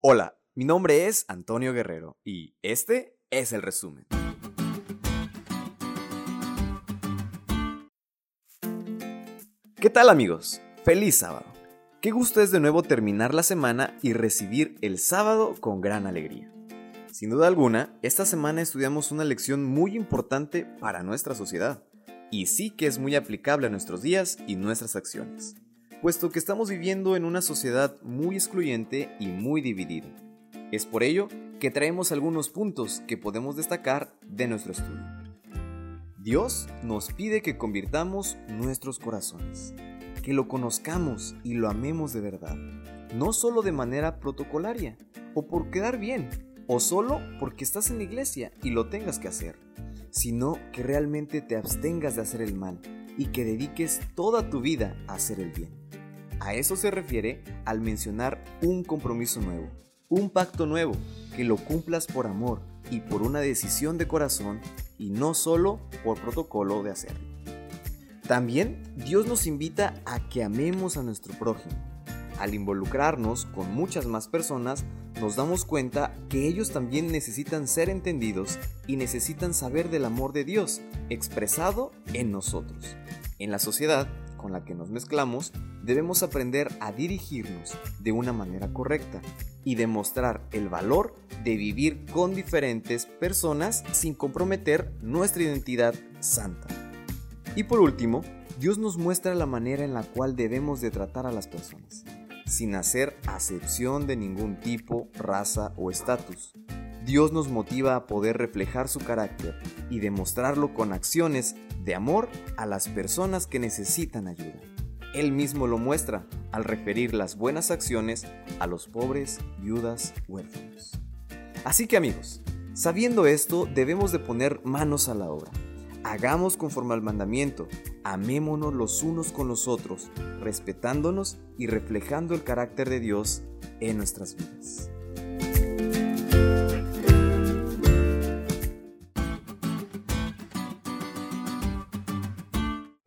Hola, mi nombre es Antonio Guerrero y este es el resumen. ¿Qué tal amigos? Feliz sábado. Qué gusto es de nuevo terminar la semana y recibir el sábado con gran alegría. Sin duda alguna, esta semana estudiamos una lección muy importante para nuestra sociedad y sí que es muy aplicable a nuestros días y nuestras acciones, puesto que estamos viviendo en una sociedad muy excluyente y muy dividida. Es por ello que traemos algunos puntos que podemos destacar de nuestro estudio. Dios nos pide que convirtamos nuestros corazones, que lo conozcamos y lo amemos de verdad, no solo de manera protocolaria o por quedar bien, o solo porque estás en la iglesia y lo tengas que hacer sino que realmente te abstengas de hacer el mal y que dediques toda tu vida a hacer el bien. A eso se refiere al mencionar un compromiso nuevo, un pacto nuevo, que lo cumplas por amor y por una decisión de corazón y no solo por protocolo de hacerlo. También Dios nos invita a que amemos a nuestro prójimo. Al involucrarnos con muchas más personas, nos damos cuenta que ellos también necesitan ser entendidos y necesitan saber del amor de Dios expresado en nosotros. En la sociedad con la que nos mezclamos, debemos aprender a dirigirnos de una manera correcta y demostrar el valor de vivir con diferentes personas sin comprometer nuestra identidad santa. Y por último, Dios nos muestra la manera en la cual debemos de tratar a las personas sin hacer acepción de ningún tipo, raza o estatus. Dios nos motiva a poder reflejar su carácter y demostrarlo con acciones de amor a las personas que necesitan ayuda. Él mismo lo muestra al referir las buenas acciones a los pobres, viudas, huérfanos. Así que amigos, sabiendo esto debemos de poner manos a la obra Hagamos conforme al mandamiento, amémonos los unos con los otros, respetándonos y reflejando el carácter de Dios en nuestras vidas.